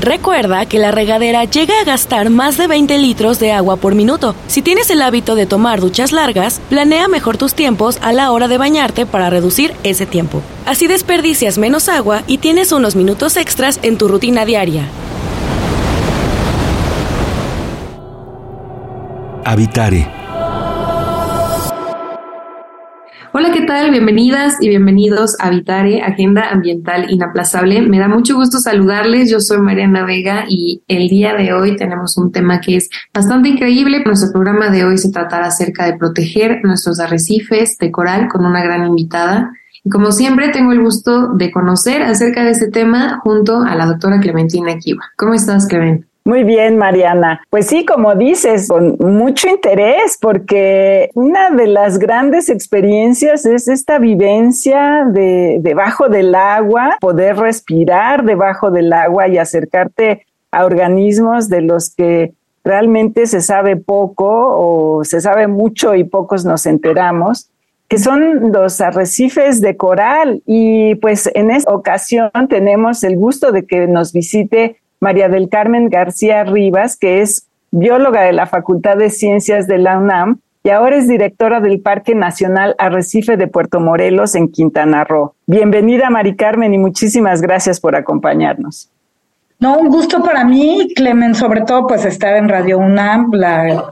Recuerda que la regadera llega a gastar más de 20 litros de agua por minuto. Si tienes el hábito de tomar duchas largas, planea mejor tus tiempos a la hora de bañarte para reducir ese tiempo. Así desperdicias menos agua y tienes unos minutos extras en tu rutina diaria. Habitare Hola, ¿qué tal? Bienvenidas y bienvenidos a Vitare, Agenda Ambiental Inaplazable. Me da mucho gusto saludarles. Yo soy Mariana Vega y el día de hoy tenemos un tema que es bastante increíble. Nuestro programa de hoy se tratará acerca de proteger nuestros arrecifes de coral con una gran invitada. Y como siempre, tengo el gusto de conocer acerca de este tema junto a la doctora Clementina Kiva. ¿Cómo estás, Clementina? Muy bien, Mariana. Pues sí, como dices, con mucho interés, porque una de las grandes experiencias es esta vivencia de debajo del agua, poder respirar debajo del agua y acercarte a organismos de los que realmente se sabe poco o se sabe mucho y pocos nos enteramos que son los arrecifes de coral. Y pues en esta ocasión tenemos el gusto de que nos visite María del Carmen García Rivas, que es bióloga de la Facultad de Ciencias de la UNAM y ahora es directora del Parque Nacional Arrecife de Puerto Morelos en Quintana Roo. Bienvenida, Mari Carmen, y muchísimas gracias por acompañarnos. No, un gusto para mí, Clemen, sobre todo pues estar en Radio UNAM, la,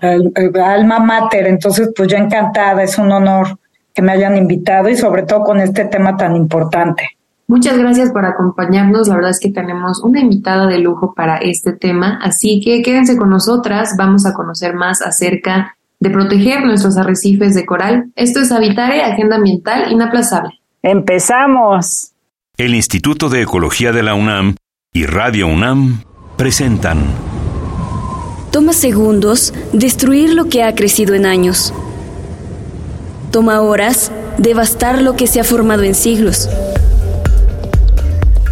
alma mater, entonces pues yo encantada, es un honor que me hayan invitado y sobre todo con este tema tan importante. Muchas gracias por acompañarnos. La verdad es que tenemos una invitada de lujo para este tema, así que quédense con nosotras. Vamos a conocer más acerca de proteger nuestros arrecifes de coral. Esto es Habitare, Agenda Ambiental Inaplazable. Empezamos. El Instituto de Ecología de la UNAM y Radio UNAM presentan. Toma segundos destruir lo que ha crecido en años. Toma horas devastar lo que se ha formado en siglos.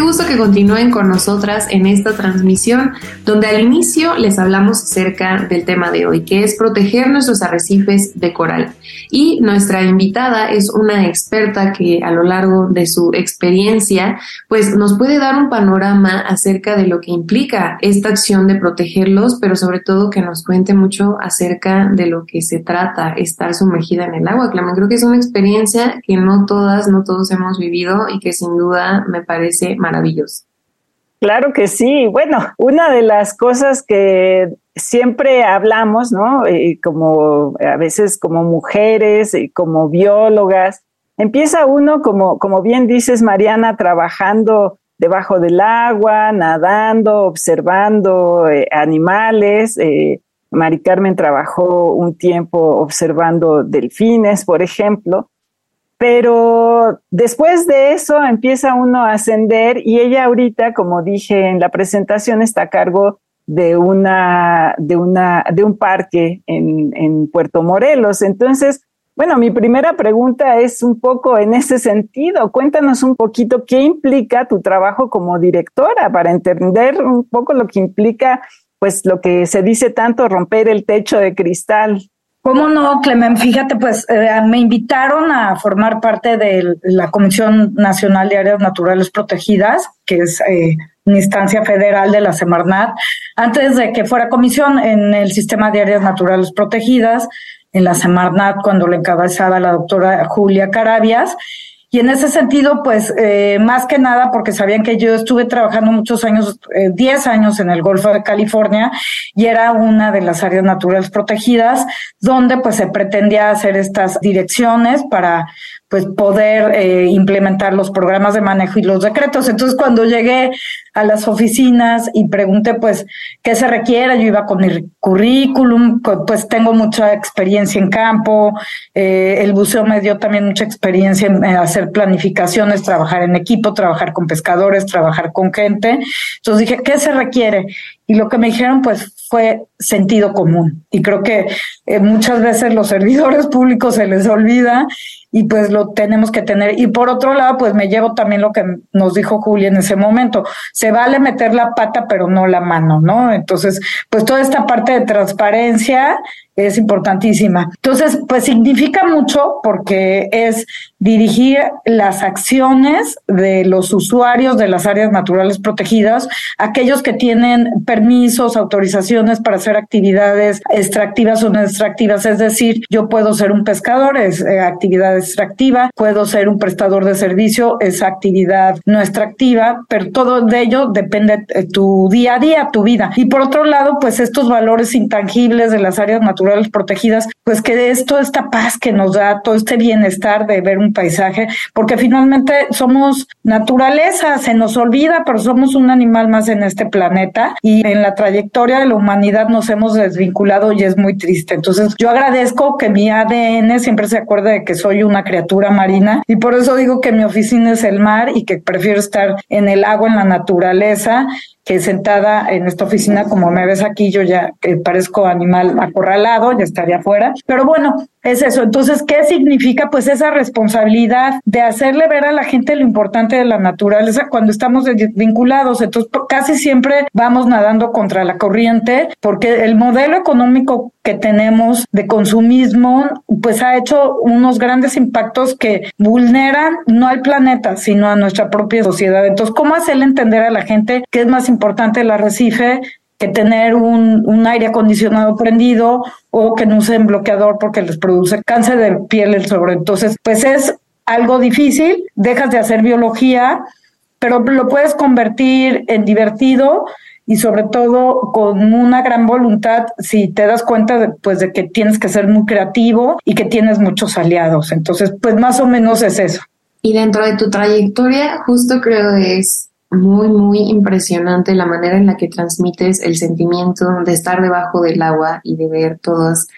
Qué gusto que continúen con nosotras en esta transmisión, donde al inicio les hablamos acerca del tema de hoy, que es proteger nuestros arrecifes de coral. Y nuestra invitada es una experta que a lo largo de su experiencia, pues nos puede dar un panorama acerca de lo que implica esta acción de protegerlos, pero sobre todo que nos cuente mucho acerca de lo que se trata estar sumergida en el agua. Claro, creo que es una experiencia que no todas, no todos hemos vivido y que sin duda me parece Claro que sí. Bueno, una de las cosas que siempre hablamos, ¿no? Eh, como a veces como mujeres, y como biólogas, empieza uno, como, como bien dices, Mariana, trabajando debajo del agua, nadando, observando eh, animales. Eh, Mari Carmen trabajó un tiempo observando delfines, por ejemplo. Pero después de eso empieza uno a ascender y ella ahorita, como dije en la presentación, está a cargo de una, de una, de un parque en, en Puerto Morelos. Entonces, bueno, mi primera pregunta es un poco en ese sentido. Cuéntanos un poquito qué implica tu trabajo como directora para entender un poco lo que implica, pues lo que se dice tanto, romper el techo de cristal. ¿Cómo no, Clemen? Fíjate, pues eh, me invitaron a formar parte de la Comisión Nacional de Áreas Naturales Protegidas, que es eh, una instancia federal de la Semarnat, antes de que fuera comisión en el Sistema de Áreas Naturales Protegidas, en la Semarnat, cuando lo encabezaba la doctora Julia Carabias. Y en ese sentido, pues, eh, más que nada, porque sabían que yo estuve trabajando muchos años, 10 eh, años en el Golfo de California, y era una de las áreas naturales protegidas, donde pues se pretendía hacer estas direcciones para pues poder eh, implementar los programas de manejo y los decretos. Entonces, cuando llegué a las oficinas y pregunté, pues, qué se requiere, yo iba con mi currículum, pues tengo mucha experiencia en campo, eh, el buceo me dio también mucha experiencia en hacer planificaciones, trabajar en equipo, trabajar con pescadores, trabajar con gente. Entonces dije, ¿qué se requiere? Y lo que me dijeron, pues, fue sentido común. Y creo que eh, muchas veces los servidores públicos se les olvida y pues lo tenemos que tener. Y por otro lado, pues me llevo también lo que nos dijo Julia en ese momento. Se vale meter la pata, pero no la mano, ¿no? Entonces, pues toda esta parte de transparencia es importantísima. Entonces, pues significa mucho porque es dirigir las acciones de los usuarios de las áreas naturales protegidas, aquellos que tienen permisos, autorizaciones para hacer actividades extractivas o no extractivas, es decir, yo puedo ser un pescador, es eh, actividad extractiva, puedo ser un prestador de servicio, es actividad no extractiva, pero todo de ello depende de tu día a día, tu vida. Y por otro lado, pues estos valores intangibles de las áreas naturales protegidas, pues que es toda esta paz que nos da, todo este bienestar de ver un paisaje, porque finalmente somos naturaleza, se nos olvida, pero somos un animal más en este planeta y en la trayectoria de la humanidad nos hemos desvinculado y es muy triste. Entonces yo agradezco que mi ADN siempre se acuerde de que soy una criatura marina y por eso digo que mi oficina es el mar y que prefiero estar en el agua, en la naturaleza que sentada en esta oficina, como me ves aquí, yo ya parezco animal acorralado, ya estaría afuera. Pero bueno, es eso. Entonces, ¿qué significa? Pues esa responsabilidad de hacerle ver a la gente lo importante de la naturaleza cuando estamos vinculados. Entonces, casi siempre vamos nadando contra la corriente porque el modelo económico tenemos de consumismo, pues ha hecho unos grandes impactos que vulneran no al planeta, sino a nuestra propia sociedad. Entonces, ¿cómo hacerle entender a la gente que es más importante el arrecife que tener un, un, aire acondicionado prendido o que no usen bloqueador porque les produce cáncer de piel el sobre. Entonces, pues es algo difícil, dejas de hacer biología, pero lo puedes convertir en divertido y sobre todo con una gran voluntad si te das cuenta de, pues de que tienes que ser muy creativo y que tienes muchos aliados. Entonces, pues más o menos es eso. Y dentro de tu trayectoria, justo creo es muy, muy impresionante la manera en la que transmites el sentimiento de estar debajo del agua y de ver todas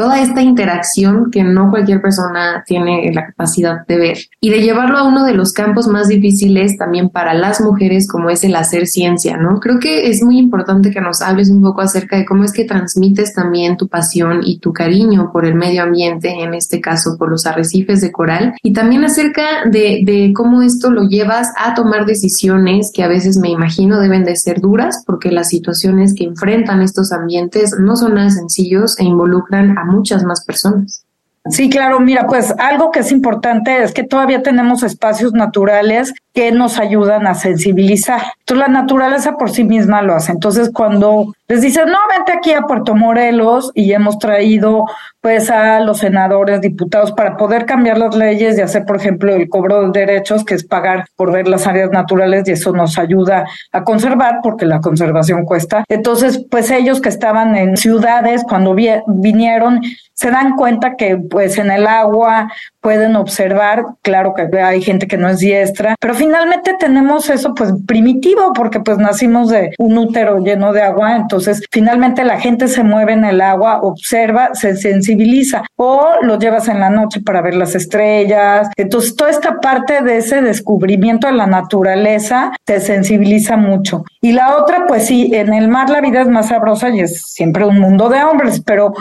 toda esta interacción que no cualquier persona tiene la capacidad de ver y de llevarlo a uno de los campos más difíciles también para las mujeres como es el hacer ciencia, ¿no? Creo que es muy importante que nos hables un poco acerca de cómo es que transmites también tu pasión y tu cariño por el medio ambiente, en este caso por los arrecifes de coral, y también acerca de, de cómo esto lo llevas a tomar decisiones que a veces me imagino deben de ser duras porque las situaciones que enfrentan estos ambientes no son nada sencillos e involucran a muchas más personas. Sí, claro, mira, pues algo que es importante es que todavía tenemos espacios naturales que nos ayudan a sensibilizar. Entonces la naturaleza por sí misma lo hace. Entonces cuando les dicen, no, vente aquí a Puerto Morelos y hemos traído pues a los senadores, diputados para poder cambiar las leyes y hacer, por ejemplo, el cobro de derechos, que es pagar por ver las áreas naturales y eso nos ayuda a conservar porque la conservación cuesta. Entonces, pues ellos que estaban en ciudades cuando vinieron se dan cuenta que pues en el agua pueden observar, claro que hay gente que no es diestra, pero finalmente tenemos eso pues primitivo porque pues nacimos de un útero lleno de agua, entonces finalmente la gente se mueve en el agua, observa, se sensibiliza o lo llevas en la noche para ver las estrellas, entonces toda esta parte de ese descubrimiento de la naturaleza te sensibiliza mucho. Y la otra pues sí, en el mar la vida es más sabrosa y es siempre un mundo de hombres, pero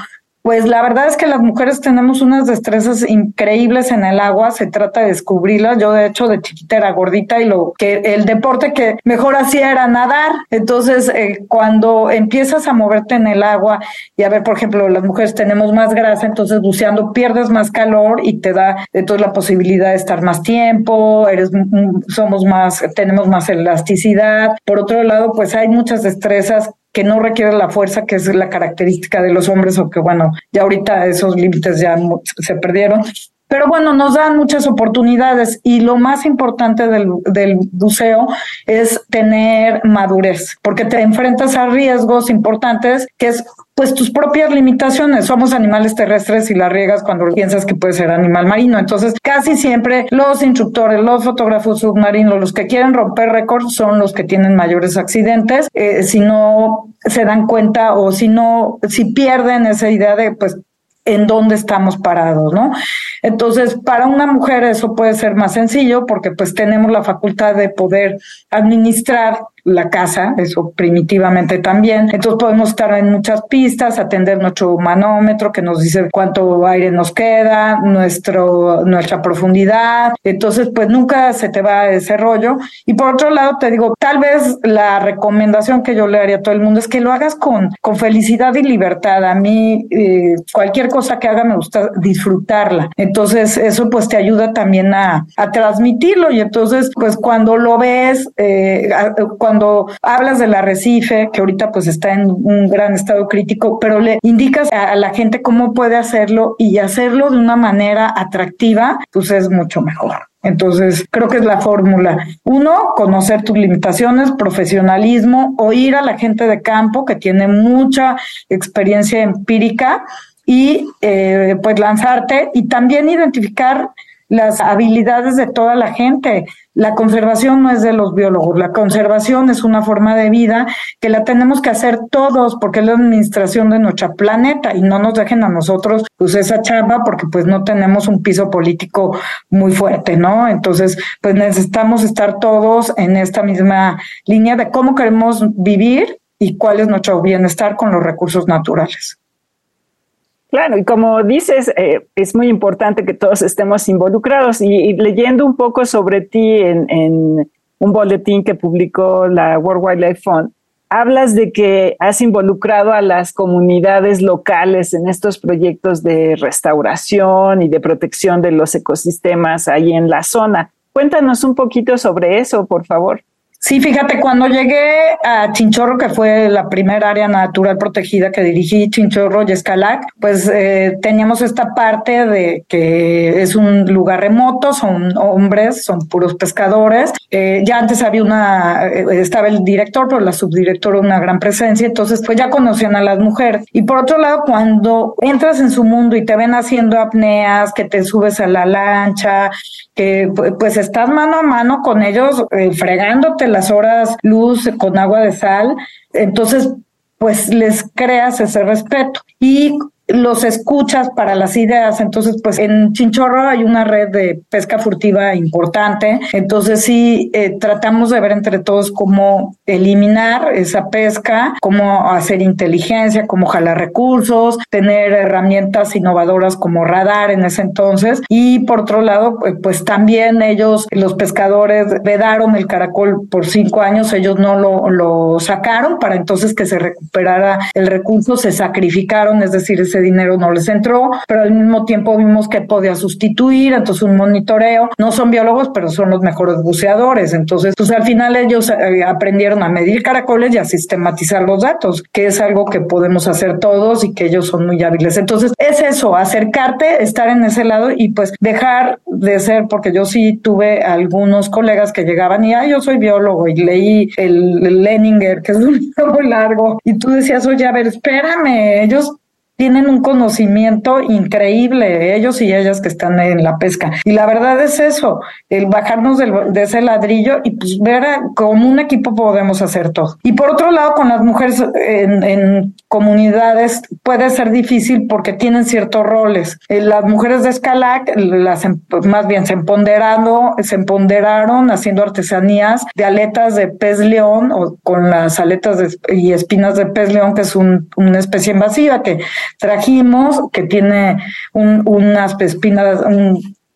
pues la verdad es que las mujeres tenemos unas destrezas increíbles en el agua, se trata de descubrirlas. Yo de hecho de chiquita era gordita y lo que el deporte que mejor hacía era nadar. Entonces, eh, cuando empiezas a moverte en el agua y a ver, por ejemplo, las mujeres tenemos más grasa, entonces buceando pierdes más calor y te da entonces la posibilidad de estar más tiempo, eres somos más tenemos más elasticidad. Por otro lado, pues hay muchas destrezas que no requiere la fuerza que es la característica de los hombres o que bueno, ya ahorita esos límites ya se perdieron. Pero bueno, nos dan muchas oportunidades y lo más importante del, del buceo es tener madurez, porque te enfrentas a riesgos importantes que es pues tus propias limitaciones. Somos animales terrestres y la riegas cuando piensas que puede ser animal marino. Entonces, casi siempre los instructores, los fotógrafos submarinos, los que quieren romper récords son los que tienen mayores accidentes. Eh, si no se dan cuenta o si no, si pierden esa idea de pues en dónde estamos parados, ¿no? Entonces, para una mujer eso puede ser más sencillo porque pues tenemos la facultad de poder administrar la casa, eso primitivamente también. Entonces podemos estar en muchas pistas, atender nuestro manómetro que nos dice cuánto aire nos queda, nuestro, nuestra profundidad. Entonces, pues nunca se te va ese rollo. Y por otro lado, te digo, tal vez la recomendación que yo le haría a todo el mundo es que lo hagas con, con felicidad y libertad. A mí, eh, cualquier cosa que haga me gusta disfrutarla. Entonces, eso pues te ayuda también a, a transmitirlo. Y entonces, pues cuando lo ves, eh, cuando cuando hablas del arrecife, que ahorita pues está en un gran estado crítico, pero le indicas a la gente cómo puede hacerlo y hacerlo de una manera atractiva, pues es mucho mejor. Entonces, creo que es la fórmula. Uno, conocer tus limitaciones, profesionalismo, oír a la gente de campo que tiene mucha experiencia empírica y eh, pues lanzarte y también identificar las habilidades de toda la gente. La conservación no es de los biólogos, la conservación es una forma de vida que la tenemos que hacer todos porque es la administración de nuestro planeta y no nos dejen a nosotros pues esa chamba porque pues no tenemos un piso político muy fuerte, ¿no? Entonces, pues necesitamos estar todos en esta misma línea de cómo queremos vivir y cuál es nuestro bienestar con los recursos naturales. Claro, y como dices, eh, es muy importante que todos estemos involucrados. Y, leyendo un poco sobre ti en, un boletín que publicó la World Wildlife Fund, hablas de que has involucrado a las comunidades locales en estos proyectos de restauración y de protección de los ecosistemas ahí en la zona. Cuéntanos un poquito sobre eso, por favor. Sí, fíjate, cuando llegué a Chinchorro, que fue la primera área natural protegida que dirigí, Chinchorro y Escalac, pues eh, teníamos esta parte de que es un lugar remoto, son hombres, son puros pescadores. Eh, ya antes había una, eh, estaba el director, pero la subdirectora una gran presencia, entonces pues ya conocían a las mujeres. Y por otro lado, cuando entras en su mundo y te ven haciendo apneas, que te subes a la lancha, que pues estás mano a mano con ellos, fregándote las horas luz con agua de sal, entonces pues les creas ese respeto. Y los escuchas para las ideas. Entonces, pues en Chinchorro hay una red de pesca furtiva importante. Entonces, sí, eh, tratamos de ver entre todos cómo eliminar esa pesca, cómo hacer inteligencia, cómo jalar recursos, tener herramientas innovadoras como radar en ese entonces. Y por otro lado, pues, pues también ellos, los pescadores, vedaron el caracol por cinco años. Ellos no lo, lo sacaron para entonces que se recuperara el recurso, se sacrificaron, es decir, ese dinero no les entró, pero al mismo tiempo vimos que podía sustituir, entonces un monitoreo. No son biólogos, pero son los mejores buceadores. Entonces, pues al final ellos eh, aprendieron a medir caracoles y a sistematizar los datos, que es algo que podemos hacer todos y que ellos son muy hábiles. Entonces, es eso, acercarte, estar en ese lado y pues dejar de ser, porque yo sí tuve algunos colegas que llegaban y, ah, yo soy biólogo y leí el, el Leninger, que es un libro muy largo, y tú decías, oye, a ver, espérame, ellos tienen un conocimiento increíble, ellos y ellas que están en la pesca. Y la verdad es eso, el bajarnos de ese ladrillo y pues ver cómo un equipo podemos hacer todo. Y por otro lado, con las mujeres en, comunidades puede ser difícil porque tienen ciertos roles. Eh, las mujeres de Escalac, las em, más bien se empoderaron, se empoderaron haciendo artesanías de aletas de pez león o con las aletas y espinas de pez león, que es una especie invasiva que trajimos, que tiene unas espinas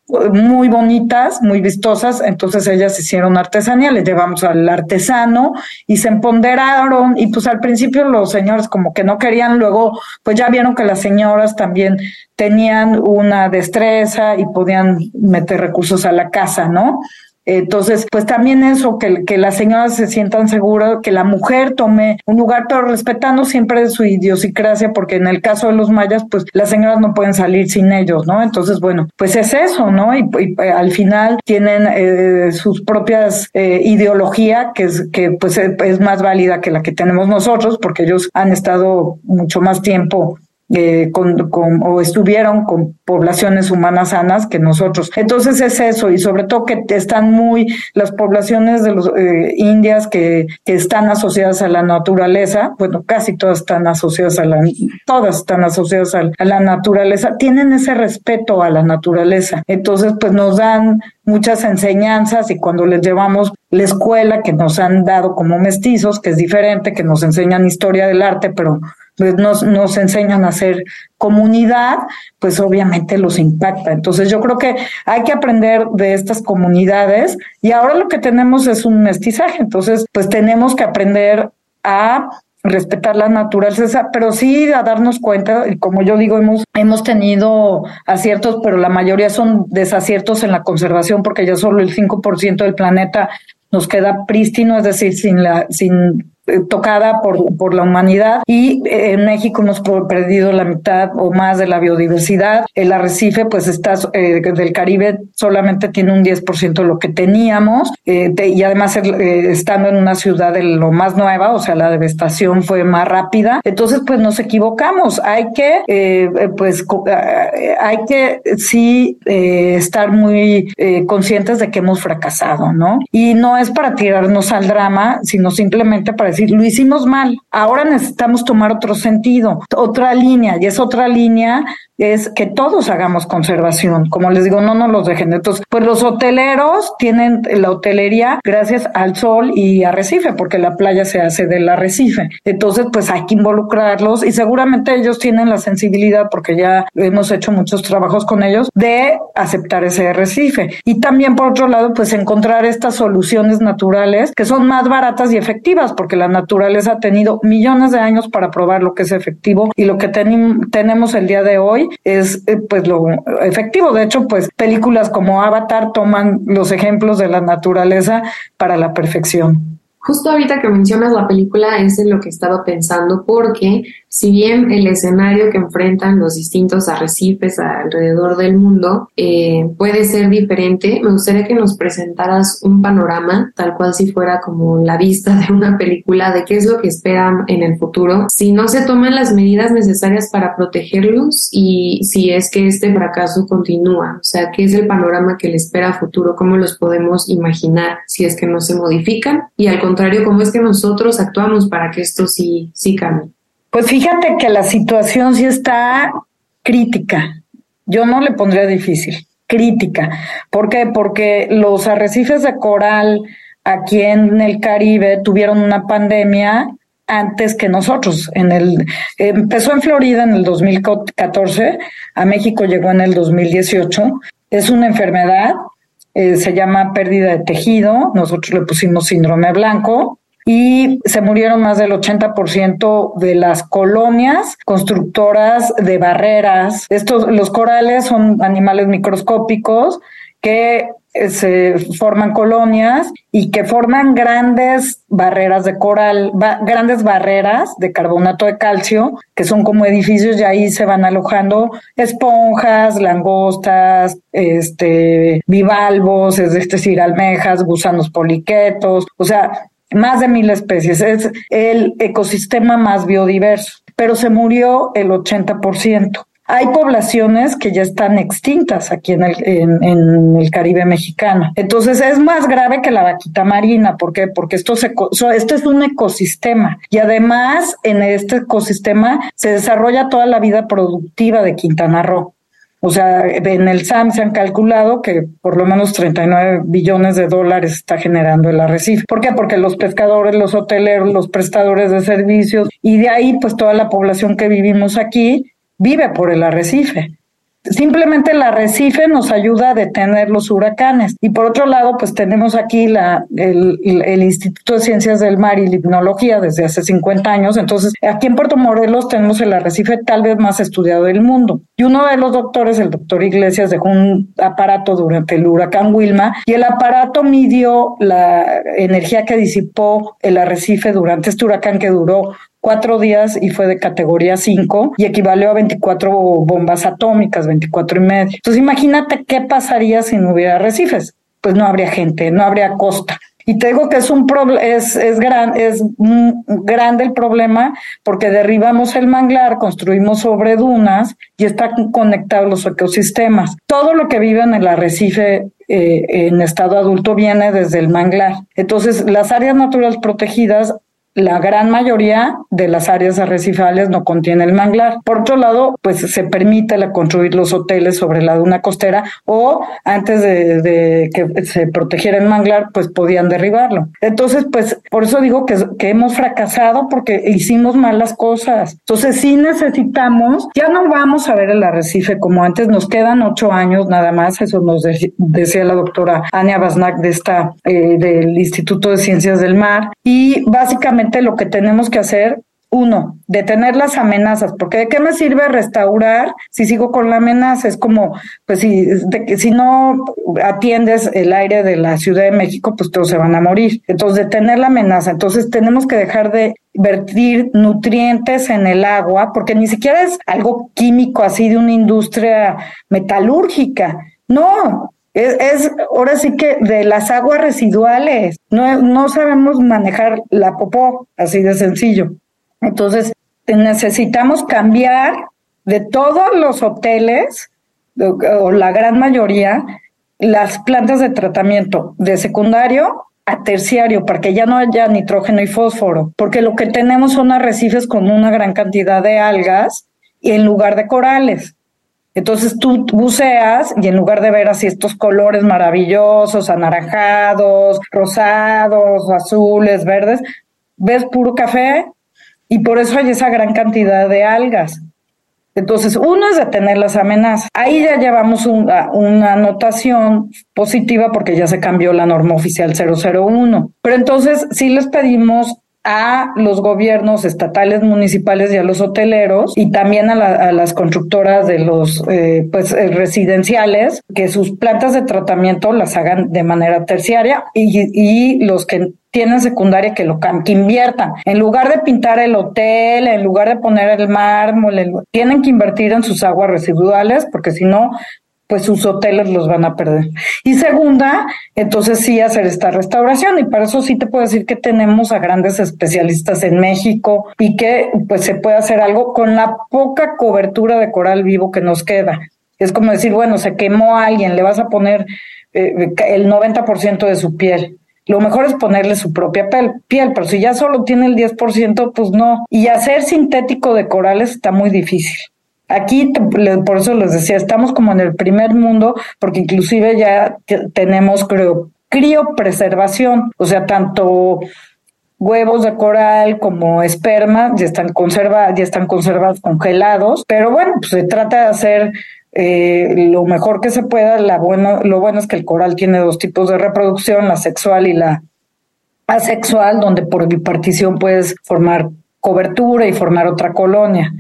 muy bonitas, muy vistosas, entonces ellas hicieron artesanía, les llevamos al artesano y se empoderaron y pues al principio los señores como que no querían, luego pues ya vieron que las señoras también tenían una destreza y podían meter recursos a la casa, ¿no? Entonces, pues también eso, que, que las señoras se sientan seguras, que la mujer tome un lugar, pero respetando siempre su idiosincrasia, porque en el caso de los mayas, pues las señoras no pueden salir sin ellos, ¿no? Entonces, bueno, pues es eso, ¿no? Y, eh, al final tienen eh, sus propias eh, ideología, que es que pues es más válida que la que tenemos nosotros, porque ellos han estado mucho más tiempo eh, con, o estuvieron con poblaciones humanas sanas que nosotros. Entonces es eso, y sobre todo que están muy, las poblaciones de los eh, indias que, que, están asociadas a la naturaleza, bueno, casi todas están asociadas a la, todas están asociadas a, a la naturaleza, tienen ese respeto a la naturaleza. Entonces, pues nos dan muchas enseñanzas y cuando les llevamos la escuela que nos han dado como mestizos, que es diferente, que nos enseñan historia del arte, pero pues nos, nos enseñan a hacer comunidad, pues obviamente los impacta. Entonces yo creo que hay que aprender de estas comunidades y ahora lo que tenemos es un mestizaje, entonces pues tenemos que aprender a respetar la naturaleza, pero sí a darnos cuenta, y como yo digo, hemos, hemos tenido aciertos, pero la mayoría son desaciertos en la conservación, porque ya solo el 5% del planeta nos queda prístino, es decir, sin la, sin tocada por, por la humanidad y eh, en México hemos perdido la mitad o más de la biodiversidad. El arrecife, pues está eh, del Caribe solamente tiene un 10% de lo que teníamos y además estando en una ciudad de lo más nueva, o sea, la devastación fue más rápida. Entonces, pues nos equivocamos. Hay que, pues, hay que sí estar muy conscientes de que hemos fracasado, ¿no? Y no es para tirarnos al drama, sino simplemente para decir, lo hicimos mal, ahora necesitamos tomar otro sentido, otra línea, y es otra línea es que todos hagamos conservación. Como les digo, no nos los dejen. Entonces, pues los hoteleros tienen la hotelería gracias al sol y arrecife, porque la playa se hace del arrecife. Entonces, pues hay que involucrarlos y seguramente ellos tienen la sensibilidad, porque ya hemos hecho muchos trabajos con ellos, de aceptar ese arrecife. Y también, por otro lado, pues encontrar estas soluciones naturales que son más baratas y efectivas, porque la naturaleza ha tenido millones de años para probar lo que es efectivo y lo que tenemos el día de hoy es eh, pues lo efectivo. De hecho, pues películas como Avatar toman los ejemplos de la naturaleza para la perfección. Justo ahorita que mencionas la película es en lo que estaba pensando porque si bien el escenario que enfrentan los distintos arrecifes alrededor del mundo eh, puede ser diferente, me gustaría que nos presentaras un panorama, tal cual si fuera como la vista de una película, de qué es lo que esperan en el futuro, si no se toman las medidas necesarias para protegerlos y si es que este fracaso continúa, o sea, qué es el panorama que le espera a futuro, cómo los podemos imaginar si es que no se modifican y al contrario, cómo es que nosotros actuamos para que esto sí, sí cambie. Pues fíjate que la situación sí está crítica. Yo no le pondría difícil, crítica. ¿Por qué? Porque los arrecifes de coral aquí en el Caribe tuvieron una pandemia antes que nosotros. En el empezó en Florida en el 2014, a México llegó en el 2018. Es una enfermedad, eh, se llama pérdida de tejido. Nosotros le pusimos síndrome blanco y se murieron más del 80% de las colonias constructoras de barreras. Estos, los corales son animales microscópicos que eh, se forman colonias y que forman grandes barreras de coral, grandes barreras de carbonato de calcio, que son como edificios y ahí se van alojando esponjas, langostas, este, bivalvos, es decir, almejas, gusanos poliquetos, o sea, más de mil especies, es el ecosistema más biodiverso, pero se murió el 80%. Hay poblaciones que ya están extintas aquí en el, en, el Caribe mexicano. Entonces es más grave que la vaquita marina. ¿Por qué? Porque esto, se, esto es un ecosistema y además en este ecosistema se desarrolla toda la vida productiva de Quintana Roo. O sea, en el SAM se han calculado que por lo menos 39 billones de dólares está generando el arrecife. ¿Por qué? Porque los pescadores, los hoteleros, los prestadores de servicios y de ahí pues toda la población que vivimos aquí vive por el arrecife. Simplemente el arrecife nos ayuda a detener los huracanes. Y por otro lado, pues tenemos aquí la, el, el, Instituto de Ciencias del Mar y Limnología desde hace 50 años. Entonces, aquí en Puerto Morelos tenemos el arrecife tal vez más estudiado del mundo. Y uno de los doctores, el doctor Iglesias, dejó un aparato durante el huracán Wilma y el aparato midió la energía que disipó el arrecife durante este huracán que duró cuatro días y fue de categoría 5 y equivalió a 24 bombas atómicas, 24 y medio. Entonces imagínate qué pasaría si no hubiera arrecifes. Pues no habría gente, no habría costa. Y te digo que es un es, es, gran, es grande el problema porque derribamos el manglar, construimos sobre dunas y están conectados los ecosistemas. Todo lo que vive en el arrecife eh, en estado adulto viene desde el manglar. Entonces, las áreas naturales protegidas la gran mayoría de las áreas arrecifales no contiene el manglar. Por otro lado, pues se permite la construir los hoteles sobre la duna costera o antes de, que se protegiera el manglar, pues podían derribarlo. Entonces, pues por eso digo que, que hemos fracasado porque hicimos malas cosas. Entonces, sí necesitamos, ya no vamos a ver el arrecife como antes, nos quedan ocho años nada más, eso nos decía la doctora Ania Basnak de esta, eh, del Instituto de Ciencias del Mar, y básicamente lo que tenemos que hacer uno, detener las amenazas, porque de qué me sirve restaurar si sigo con la amenaza, es como, pues si, si no atiendes el aire de la Ciudad de México, pues todos se van a morir. Entonces, detener la amenaza, entonces tenemos que dejar de vertir nutrientes en el agua, porque ni siquiera es algo químico así de una industria metalúrgica. No, es, ahora sí que de las aguas residuales. No, no sabemos manejar la popó, así de sencillo. Entonces, necesitamos cambiar de todos los hoteles, o la gran mayoría, las plantas de tratamiento de secundario a terciario para que ya no haya nitrógeno y fósforo, porque lo que tenemos son arrecifes con una gran cantidad de algas en lugar de corales. Entonces tú buceas y en lugar de ver así estos colores maravillosos, anaranjados, rosados, azules, verdes, ves puro café y por eso hay esa gran cantidad de algas. Entonces, uno es detener las amenazas. Ahí ya llevamos una, una anotación positiva porque ya se cambió la norma oficial 001. Pero entonces sí les pedimos a los gobiernos estatales, municipales y a los hoteleros y también a, las constructoras de los eh, pues eh, residenciales que sus plantas de tratamiento las hagan de manera terciaria y, y los que tienen secundaria que lo que inviertan. En lugar de pintar el hotel, en lugar de poner el mármol, tienen que invertir en sus aguas residuales porque si no pues sus hoteles los van a perder. Y segunda, entonces sí hacer esta restauración y para eso sí te puedo decir que tenemos a grandes especialistas en México y que pues se puede hacer algo con la poca cobertura de coral vivo que nos queda. Es como decir, bueno, se quemó a alguien, le vas a poner eh, el 90% de su piel. Lo mejor es ponerle su propia piel, piel, pero si ya solo tiene el 10%, pues no. Y hacer sintético de corales está muy difícil. Aquí, por eso les decía, estamos como en el primer mundo, porque inclusive ya tenemos creo, criopreservación, o sea, tanto huevos de coral como esperma ya están conservados, ya están conservados congelados, pero bueno, pues se trata de hacer eh, lo mejor que se pueda. La bueno, lo bueno es que el coral tiene dos tipos de reproducción, la sexual y la asexual, donde por bipartición puedes formar cobertura y formar otra colonia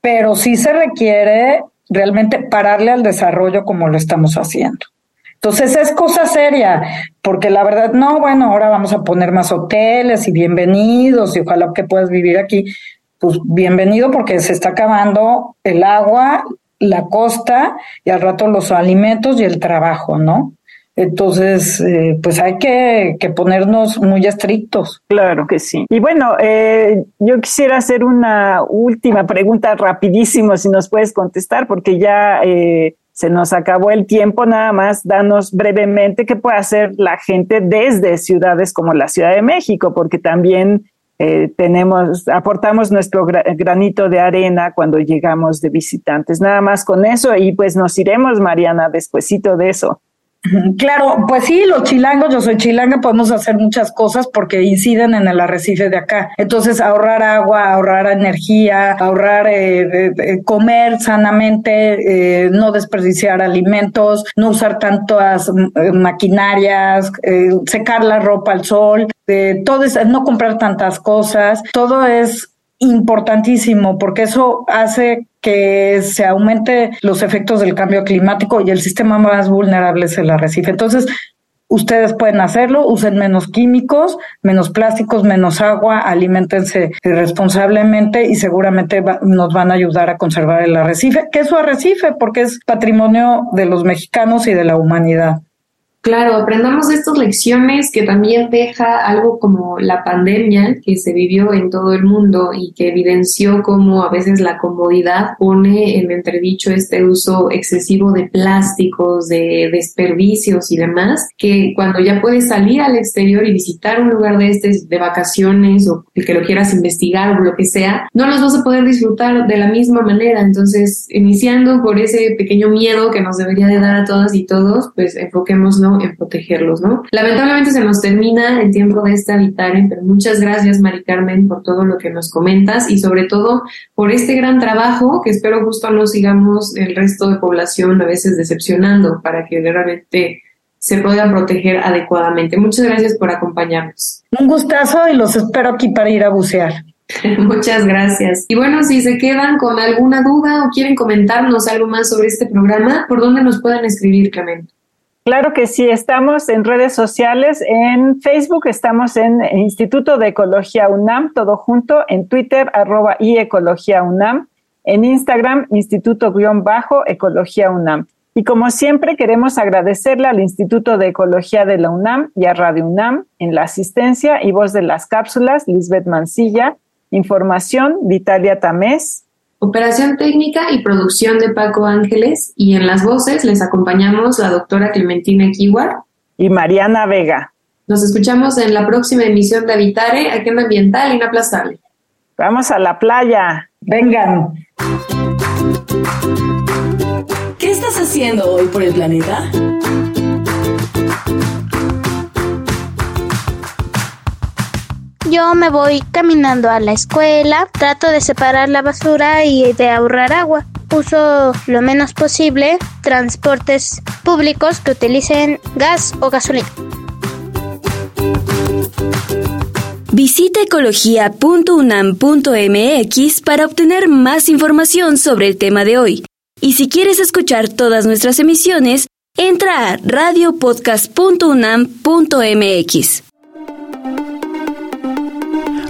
pero sí se requiere realmente pararle al desarrollo como lo estamos haciendo. Entonces es cosa seria, porque la verdad, no, bueno, ahora vamos a poner más hoteles y bienvenidos y ojalá que puedas vivir aquí. Pues bienvenido porque se está acabando el agua, la costa y al rato los alimentos y el trabajo, ¿no? Entonces, eh, pues hay que, ponernos muy estrictos. Claro que sí. Y bueno, eh, yo quisiera hacer una última pregunta rapidísimo, si nos puedes contestar, porque ya eh, se nos acabó el tiempo. Nada más, danos brevemente qué puede hacer la gente desde ciudades como la Ciudad de México, porque también tenemos, aportamos nuestro granito de arena cuando llegamos de visitantes. Nada más con eso y pues nos iremos, Mariana, despuesito de eso. Claro, pues sí, los chilangos, yo soy chilanga, podemos hacer muchas cosas porque inciden en el arrecife de acá. Entonces, ahorrar agua, ahorrar energía, ahorrar eh, comer sanamente, eh, no desperdiciar alimentos, no usar tantas eh, maquinarias, secar la ropa al sol, todo es, no comprar tantas cosas, todo es importantísimo porque eso hace que se aumente los efectos del cambio climático y el sistema más vulnerable es el arrecife. Entonces, ustedes pueden hacerlo, usen menos químicos, menos plásticos, menos agua, alimentense responsablemente y seguramente nos van a ayudar a conservar el arrecife, que es su arrecife porque es patrimonio de los mexicanos y de la humanidad. Claro, aprendamos estas lecciones que también deja algo como la pandemia que se vivió en todo el mundo y que evidenció cómo a veces la comodidad pone en entredicho este uso excesivo de plásticos, de desperdicios y demás, que cuando ya puedes salir al exterior y visitar un lugar de este de vacaciones o que lo quieras investigar o lo que sea, no los vas a poder disfrutar de la misma manera. Entonces, iniciando por ese pequeño miedo que nos debería de dar a todas y todos, pues en protegerlos, ¿no? Lamentablemente se nos termina el tiempo de esta Vitare, pero muchas gracias, Mari Carmen, por todo lo que nos comentas y sobre todo por este gran trabajo que espero justo no sigamos el resto de población a veces decepcionando para que realmente se puedan proteger adecuadamente. Muchas gracias por acompañarnos. Un gustazo y los espero aquí para ir a bucear. Muchas gracias. Y bueno, si se quedan con alguna duda o quieren comentarnos algo más sobre este programa, ¿por dónde nos pueden escribir, Clemente? Claro que sí, estamos en redes sociales, en Facebook estamos en Instituto de Ecología UNAM, todo junto, en Twitter arroba y Ecología UNAM, en Instagram Instituto-Ecología UNAM. Y como siempre queremos agradecerle al Instituto de Ecología de la UNAM y a Radio UNAM en la asistencia y voz de las cápsulas, Lisbeth Mancilla, información, Vitalia Tamés, Operación técnica y producción de Paco Ángeles y en las voces les acompañamos la doctora Clementina Kiwar y Mariana Vega. Nos escuchamos en la próxima emisión de Habitare, Agenda Ambiental Inaplazable. Vamos a la playa. Vengan. ¿Qué estás haciendo hoy por el planeta? Yo me voy caminando a la escuela, trato de separar la basura y de ahorrar agua. Uso lo menos posible transportes públicos que utilicen gas o gasolina. Visita ecología.unam.mx para obtener más información sobre el tema de hoy. Y si quieres escuchar todas nuestras emisiones, entra a radiopodcast.unam.mx.